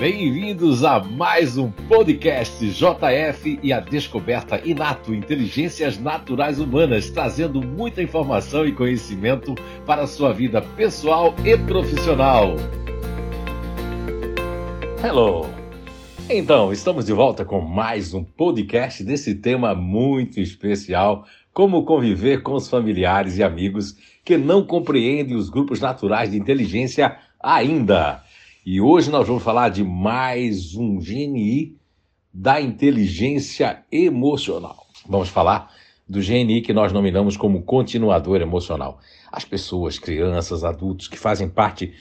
Bem-vindos a mais um podcast JF e a descoberta Inato Inteligências Naturais Humanas, trazendo muita informação e conhecimento para a sua vida pessoal e profissional. Hello! Então, estamos de volta com mais um podcast desse tema muito especial: como conviver com os familiares e amigos que não compreendem os grupos naturais de inteligência ainda. E hoje nós vamos falar de mais um GNI da inteligência emocional. Vamos falar do GNI que nós nominamos como continuador emocional. As pessoas, crianças, adultos que fazem parte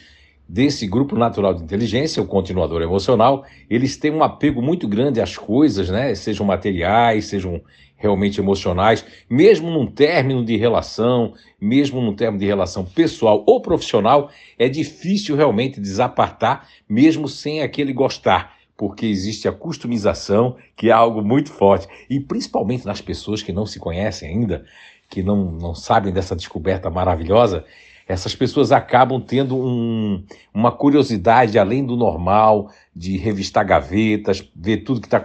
desse grupo natural de inteligência, o continuador emocional, eles têm um apego muito grande às coisas, né? Sejam materiais, sejam realmente emocionais, mesmo num término de relação, mesmo num término de relação pessoal ou profissional, é difícil realmente desapartar, mesmo sem aquele gostar, porque existe a customização, que é algo muito forte, e principalmente nas pessoas que não se conhecem ainda, que não, não sabem dessa descoberta maravilhosa, essas pessoas acabam tendo um, uma curiosidade além do normal de revistar gavetas, ver tudo que está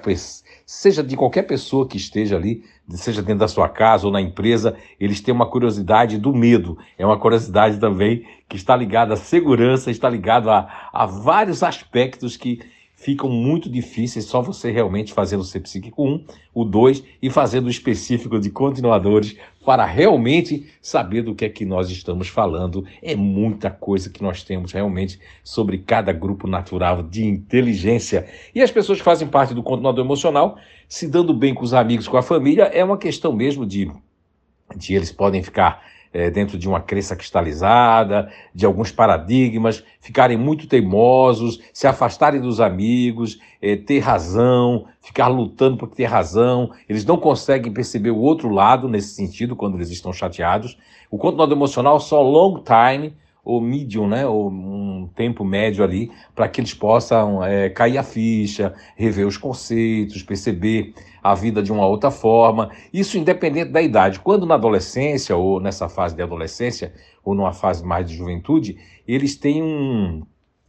seja de qualquer pessoa que esteja ali, seja dentro da sua casa ou na empresa, eles têm uma curiosidade do medo. É uma curiosidade também que está ligada à segurança, está ligada a, a vários aspectos que ficam muito difíceis só você realmente fazendo o psíquico 1, o 2 e fazendo o específico de continuadores para realmente saber do que é que nós estamos falando. É muita coisa que nós temos realmente sobre cada grupo natural de inteligência. E as pessoas que fazem parte do continuador emocional, se dando bem com os amigos, com a família, é uma questão mesmo de, de eles podem ficar é, dentro de uma crença cristalizada, de alguns paradigmas, ficarem muito teimosos, se afastarem dos amigos, é, ter razão, ficar lutando por ter razão. Eles não conseguem perceber o outro lado nesse sentido quando eles estão chateados. O controle emocional só long time ou medium, né, ou um tempo médio ali, para que eles possam é, cair a ficha, rever os conceitos, perceber a vida de uma outra forma. Isso independente da idade. Quando na adolescência, ou nessa fase de adolescência, ou numa fase mais de juventude, eles têm um,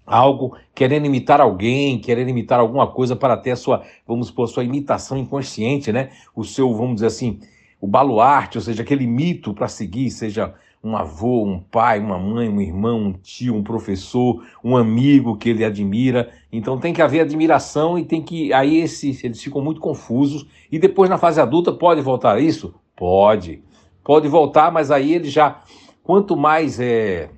algo querendo imitar alguém, querendo imitar alguma coisa para ter a sua, vamos supor, sua imitação inconsciente, né? O seu, vamos dizer assim, o baluarte, ou seja, aquele mito para seguir, seja um avô, um pai, uma mãe, um irmão, um tio, um professor, um amigo que ele admira. Então tem que haver admiração e tem que. Aí eles ficam muito confusos. E depois, na fase adulta, pode voltar isso? Pode. Pode voltar, mas aí ele já. Quanto mais é,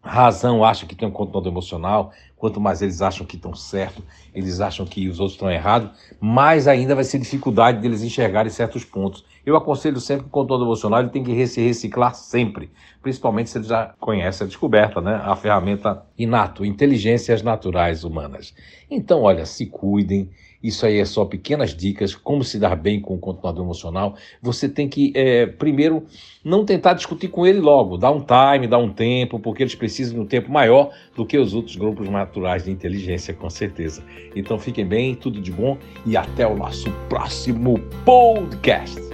razão acha que tem um controle emocional, quanto mais eles acham que estão certo, eles acham que os outros estão errados, mais ainda vai ser dificuldade deles enxergarem certos pontos. Eu aconselho sempre que o controle emocional ele tem que se reciclar sempre, principalmente se ele já conhece a descoberta, né? a ferramenta inato, inteligências naturais humanas. Então, olha, se cuidem, isso aí é só pequenas dicas, como se dar bem com o continuador emocional. Você tem que, é, primeiro, não tentar discutir com ele logo, dar um time, dar um tempo, porque eles precisam de um tempo maior do que os outros grupos naturais de inteligência, com certeza. Então fiquem bem, tudo de bom e até o nosso próximo podcast.